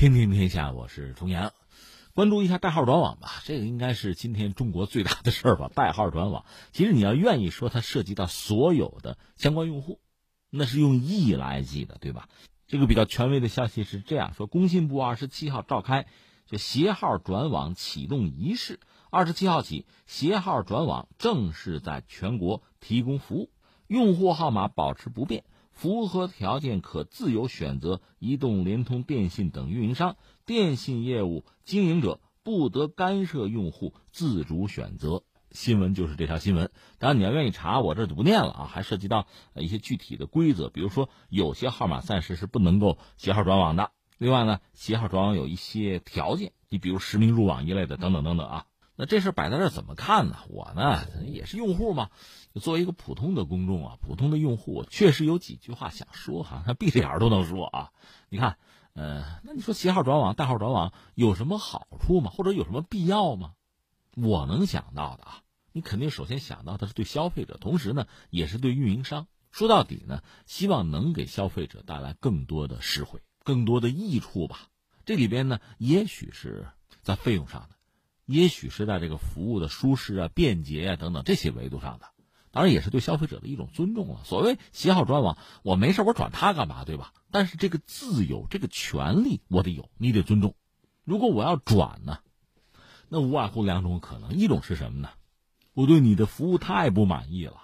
听听天下，我是重阳。关注一下代号转网吧，这个应该是今天中国最大的事儿吧。代号转网，其实你要愿意说，它涉及到所有的相关用户，那是用亿来计的，对吧？这个比较权威的消息是这样说：工信部二十七号召开就携号转网启动仪式，二十七号起，携号转网正式在全国提供服务，用户号码保持不变。符合条件可自由选择移动、联通、电信等运营商，电信业务经营者不得干涉用户自主选择。新闻就是这条新闻，当然你要愿意查，我这就不念了啊。还涉及到一些具体的规则，比如说有些号码暂时是不能够携号转网的。另外呢，携号转网有一些条件，你比如实名入网一类的，等等等等啊。那这事摆在这怎么看呢？我呢也是用户嘛，作为一个普通的公众啊，普通的用户，确实有几句话想说哈，他闭着眼都能说啊。你看，呃，那你说携号转网、代号转网有什么好处吗？或者有什么必要吗？我能想到的啊，你肯定首先想到的是对消费者，同时呢也是对运营商。说到底呢，希望能给消费者带来更多的实惠、更多的益处吧。这里边呢，也许是在费用上的。也许是在这个服务的舒适啊、便捷啊等等这些维度上的，当然也是对消费者的一种尊重了。所谓携号转网，我没事我转它干嘛，对吧？但是这个自由、这个权利我得有，你得尊重。如果我要转呢，那无外乎两种可能：一种是什么呢？我对你的服务太不满意了。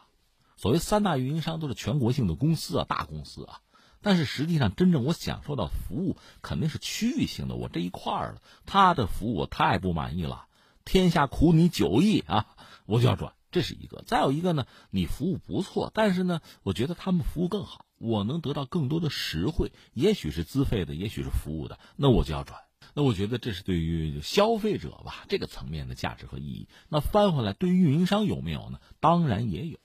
所谓三大运营商都是全国性的公司啊，大公司啊，但是实际上真正我享受到服务肯定是区域性的，我这一块儿了，他的服务我太不满意了。天下苦你九亿啊，我就要转，这是一个。再有一个呢，你服务不错，但是呢，我觉得他们服务更好，我能得到更多的实惠，也许是资费的，也许是服务的，那我就要转。那我觉得这是对于消费者吧这个层面的价值和意义。那翻回来，对于运营商有没有呢？当然也有。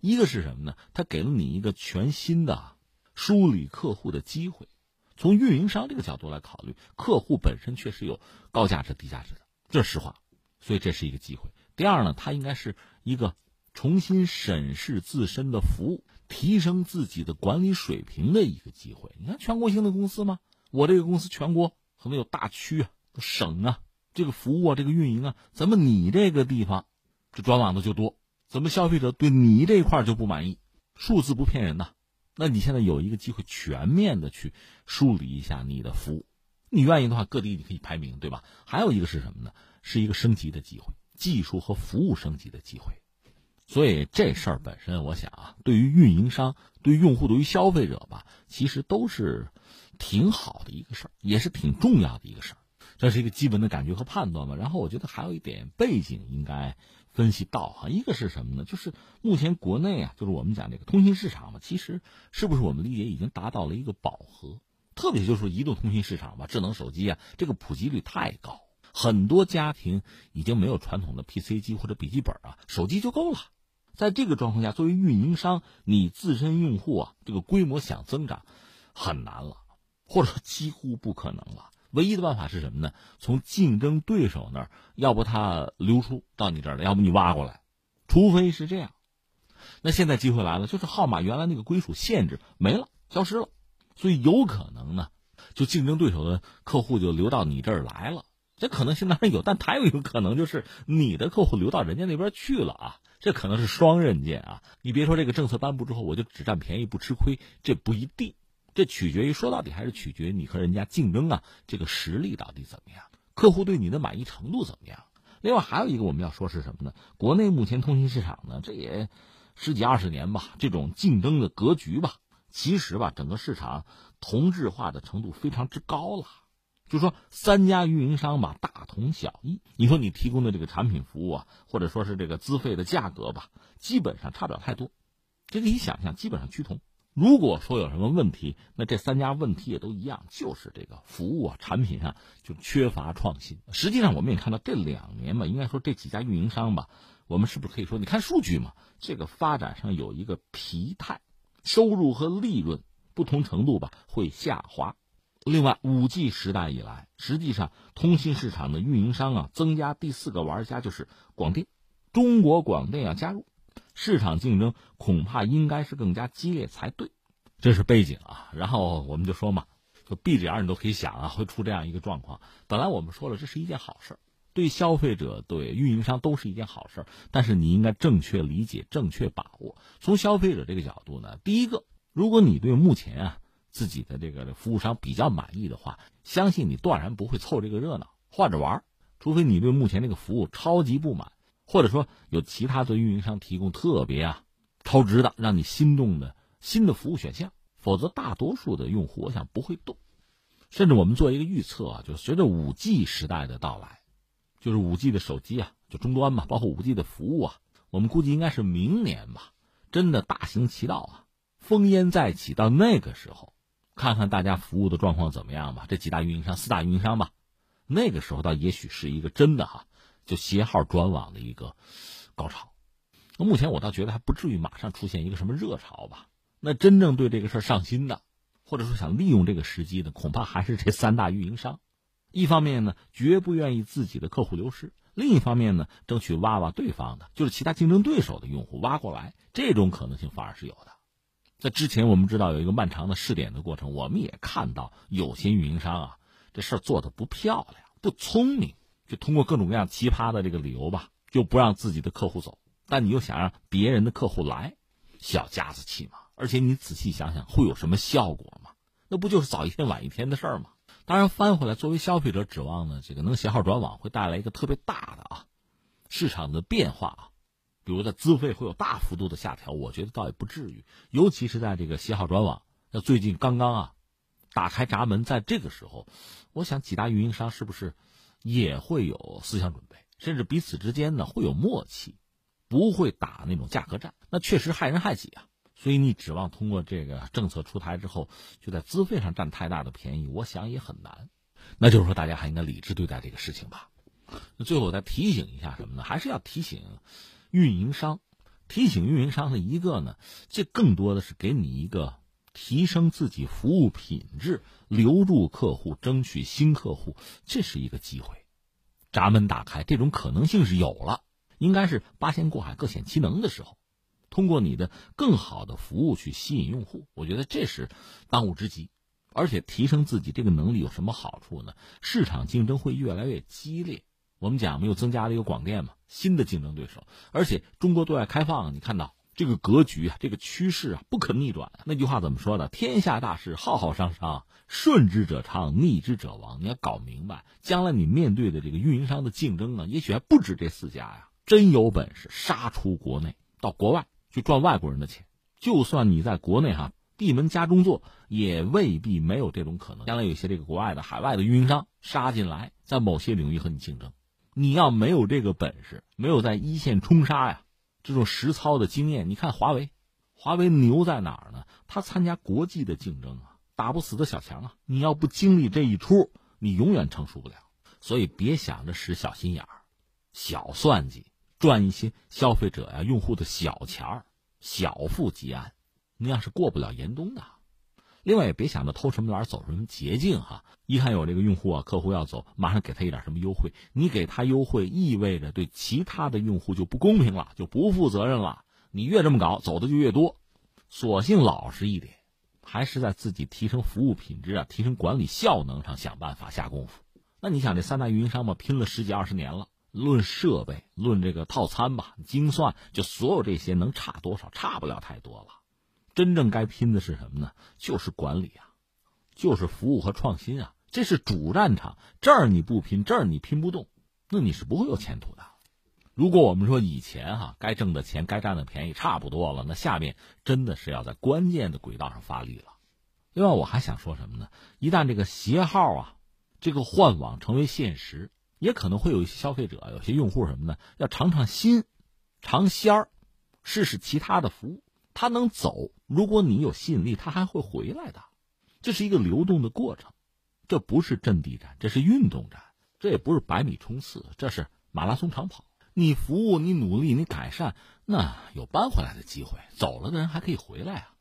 一个是什么呢？他给了你一个全新的梳理客户的机会。从运营商这个角度来考虑，客户本身确实有高价值、低价值的，这是实话。所以这是一个机会。第二呢，它应该是一个重新审视自身的服务、提升自己的管理水平的一个机会。你看全国性的公司吗？我这个公司全国可能有大区啊、省啊，这个服务啊、这个运营啊，怎么你这个地方这转网的就多？怎么消费者对你这块就不满意？数字不骗人呐。那你现在有一个机会，全面的去梳理一下你的服务。你愿意的话，各地你可以排名，对吧？还有一个是什么呢？是一个升级的机会，技术和服务升级的机会。所以这事儿本身，我想啊，对于运营商、对用户、对于消费者吧，其实都是挺好的一个事儿，也是挺重要的一个事儿。这是一个基本的感觉和判断吧。然后我觉得还有一点背景应该分析到哈，一个是什么呢？就是目前国内啊，就是我们讲这个通信市场嘛，其实是不是我们理解已经达到了一个饱和？特别就是说，移动通信市场吧，智能手机啊，这个普及率太高，很多家庭已经没有传统的 PC 机或者笔记本啊，手机就够了。在这个状况下，作为运营商，你自身用户啊，这个规模想增长很难了，或者几乎不可能了。唯一的办法是什么呢？从竞争对手那儿，要不他流出到你这儿来，要不你挖过来，除非是这样。那现在机会来了，就是号码原来那个归属限制没了，消失了。所以有可能呢，就竞争对手的客户就流到你这儿来了，这可能性当然有，但还有一个可能就是你的客户流到人家那边去了啊，这可能是双刃剑啊。你别说这个政策颁布之后我就只占便宜不吃亏，这不一定，这取决于说到底还是取决于你和人家竞争啊，这个实力到底怎么样，客户对你的满意程度怎么样。另外还有一个我们要说是什么呢？国内目前通信市场呢，这也十几二十年吧，这种竞争的格局吧。其实吧，整个市场同质化的程度非常之高了，就说三家运营商吧，大同小异。你说你提供的这个产品服务啊，或者说是这个资费的价格吧，基本上差不了太多。这个你想想，基本上趋同。如果说有什么问题，那这三家问题也都一样，就是这个服务啊、产品上就缺乏创新。实际上，我们也看到这两年吧，应该说这几家运营商吧，我们是不是可以说，你看数据嘛，这个发展上有一个疲态。收入和利润不同程度吧会下滑。另外，五 G 时代以来，实际上通信市场的运营商啊增加第四个玩家就是广电，中国广电要加入，市场竞争恐怕应该是更加激烈才对。这是背景啊。然后我们就说嘛，就闭着眼你都可以想啊，会出这样一个状况。本来我们说了，这是一件好事儿，对消费者、对运营商都是一件好事儿。但是你应该正确理解、正确把握。从消费者这个角度呢，第一个，如果你对目前啊自己的这个服务商比较满意的话，相信你断然不会凑这个热闹换着玩儿，除非你对目前这个服务超级不满，或者说有其他的运营商提供特别啊超值的让你心动的新的服务选项。否则，大多数的用户，我想不会动。甚至我们做一个预测啊，就随着五 G 时代的到来，就是五 G 的手机啊，就终端嘛，包括五 G 的服务啊，我们估计应该是明年吧，真的大行其道啊，烽烟再起。到那个时候，看看大家服务的状况怎么样吧。这几大运营商、四大运营商吧，那个时候倒也许是一个真的哈，就携号转网的一个高潮。那目前我倒觉得还不至于马上出现一个什么热潮吧。那真正对这个事儿上心的，或者说想利用这个时机的，恐怕还是这三大运营商。一方面呢，绝不愿意自己的客户流失；另一方面呢，争取挖挖对方的，就是其他竞争对手的用户挖过来。这种可能性反而是有的。在之前，我们知道有一个漫长的试点的过程，我们也看到有些运营商啊，这事儿做的不漂亮、不聪明，就通过各种各样奇葩的这个理由吧，就不让自己的客户走。但你又想让别人的客户来，小家子气嘛。而且你仔细想想，会有什么效果吗？那不就是早一天晚一天的事儿吗？当然，翻回来，作为消费者指望呢，这个能携号转网会带来一个特别大的啊市场的变化啊，比如在资费会有大幅度的下调，我觉得倒也不至于。尤其是在这个携号转网，那最近刚刚啊打开闸门，在这个时候，我想几大运营商是不是也会有思想准备，甚至彼此之间呢会有默契，不会打那种价格战，那确实害人害己啊。所以你指望通过这个政策出台之后，就在资费上占太大的便宜，我想也很难。那就是说，大家还应该理智对待这个事情吧。那最后我再提醒一下什么呢？还是要提醒运营商，提醒运营商的一个呢，这更多的是给你一个提升自己服务品质、留住客户、争取新客户，这是一个机会。闸门打开，这种可能性是有了，应该是八仙过海各显其能的时候。通过你的更好的服务去吸引用户，我觉得这是当务之急。而且提升自己这个能力有什么好处呢？市场竞争会越来越激烈。我们讲，没有增加了一个广电嘛，新的竞争对手。而且中国对外开放，你看到这个格局啊，这个趋势啊，不可逆转。那句话怎么说的？天下大势，浩浩汤汤，顺之者昌，逆之者亡。你要搞明白，将来你面对的这个运营商的竞争啊，也许还不止这四家呀。真有本事，杀出国内，到国外。去赚外国人的钱，就算你在国内哈闭门家中坐，也未必没有这种可能。将来有些这个国外的海外的运营商杀进来，在某些领域和你竞争，你要没有这个本事，没有在一线冲杀呀，这种实操的经验，你看华为，华为牛在哪儿呢？他参加国际的竞争啊，打不死的小强啊，你要不经历这一出，你永远成熟不了。所以别想着使小心眼儿、小算计。赚一些消费者呀、用户的小钱儿，小富即安，那样是过不了严冬的。另外也别想着偷什么懒走什么捷径哈。一看有这个用户啊、客户要走，马上给他一点什么优惠，你给他优惠意味着对其他的用户就不公平了，就不负责任了。你越这么搞，走的就越多。索性老实一点，还是在自己提升服务品质啊、提升管理效能上想办法下功夫。那你想这三大运营商嘛，拼了十几二十年了。论设备，论这个套餐吧，精算，就所有这些能差多少？差不了太多了。真正该拼的是什么呢？就是管理啊，就是服务和创新啊。这是主战场，这儿你不拼，这儿你拼不动，那你是不会有前途的。如果我们说以前哈，该挣的钱、该占的便宜差不多了，那下面真的是要在关键的轨道上发力了。另外，我还想说什么呢？一旦这个携号啊，这个换网成为现实。也可能会有一些消费者，有些用户什么呢？要尝尝新，尝鲜儿，试试其他的服务。他能走，如果你有吸引力，他还会回来的。这是一个流动的过程，这不是阵地战，这是运动战，这也不是百米冲刺，这是马拉松长跑。你服务，你努力，你改善，那有扳回来的机会。走了的人还可以回来啊。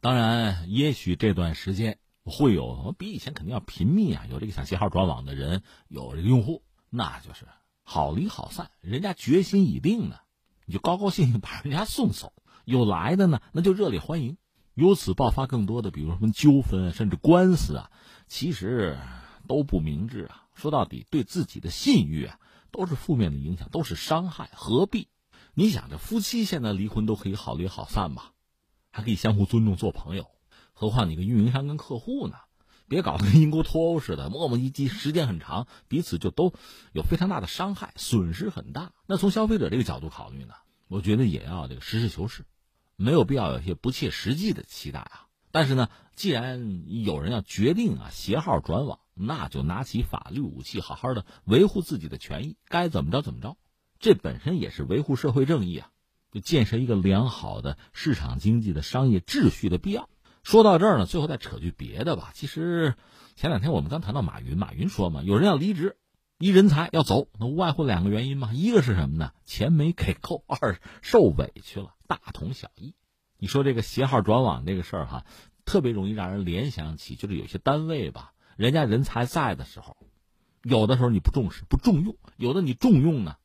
当然，也许这段时间会有比以前肯定要频密啊，有这个想携号转网的人，有这个用户。那就是好离好散，人家决心已定呢，你就高高兴兴把人家送走；有来的呢，那就热烈欢迎。由此爆发更多的，比如什么纠纷甚至官司啊，其实都不明智啊。说到底，对自己的信誉啊，都是负面的影响，都是伤害，何必？你想，这夫妻现在离婚都可以好离好散吧，还可以相互尊重做朋友，何况你个运营商跟客户呢？别搞得跟英国脱欧似的，磨磨唧唧，时间很长，彼此就都有非常大的伤害，损失很大。那从消费者这个角度考虑呢，我觉得也要这个实事求是，没有必要有些不切实际的期待啊。但是呢，既然有人要决定啊携号转网，那就拿起法律武器，好好的维护自己的权益，该怎么着怎么着。这本身也是维护社会正义啊，就建设一个良好的市场经济的商业秩序的必要。说到这儿呢，最后再扯句别的吧。其实前两天我们刚谈到马云，马云说嘛，有人要离职，一人才要走，那无外乎两个原因嘛，一个是什么呢？钱没给够，二受委屈了，大同小异。你说这个携号转网这个事儿哈，特别容易让人联想起，就是有些单位吧，人家人才在的时候，有的时候你不重视、不重用，有的你重用呢。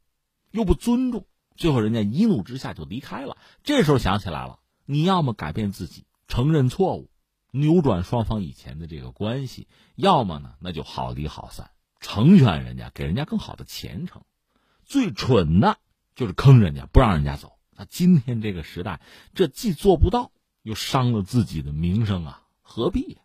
又不尊重，最后人家一怒之下就离开了。这时候想起来了，你要么改变自己，承认错误，扭转双方以前的这个关系；要么呢，那就好离好散，成全人家，给人家更好的前程。最蠢的就是坑人家，不让人家走。今天这个时代，这既做不到，又伤了自己的名声啊，何必？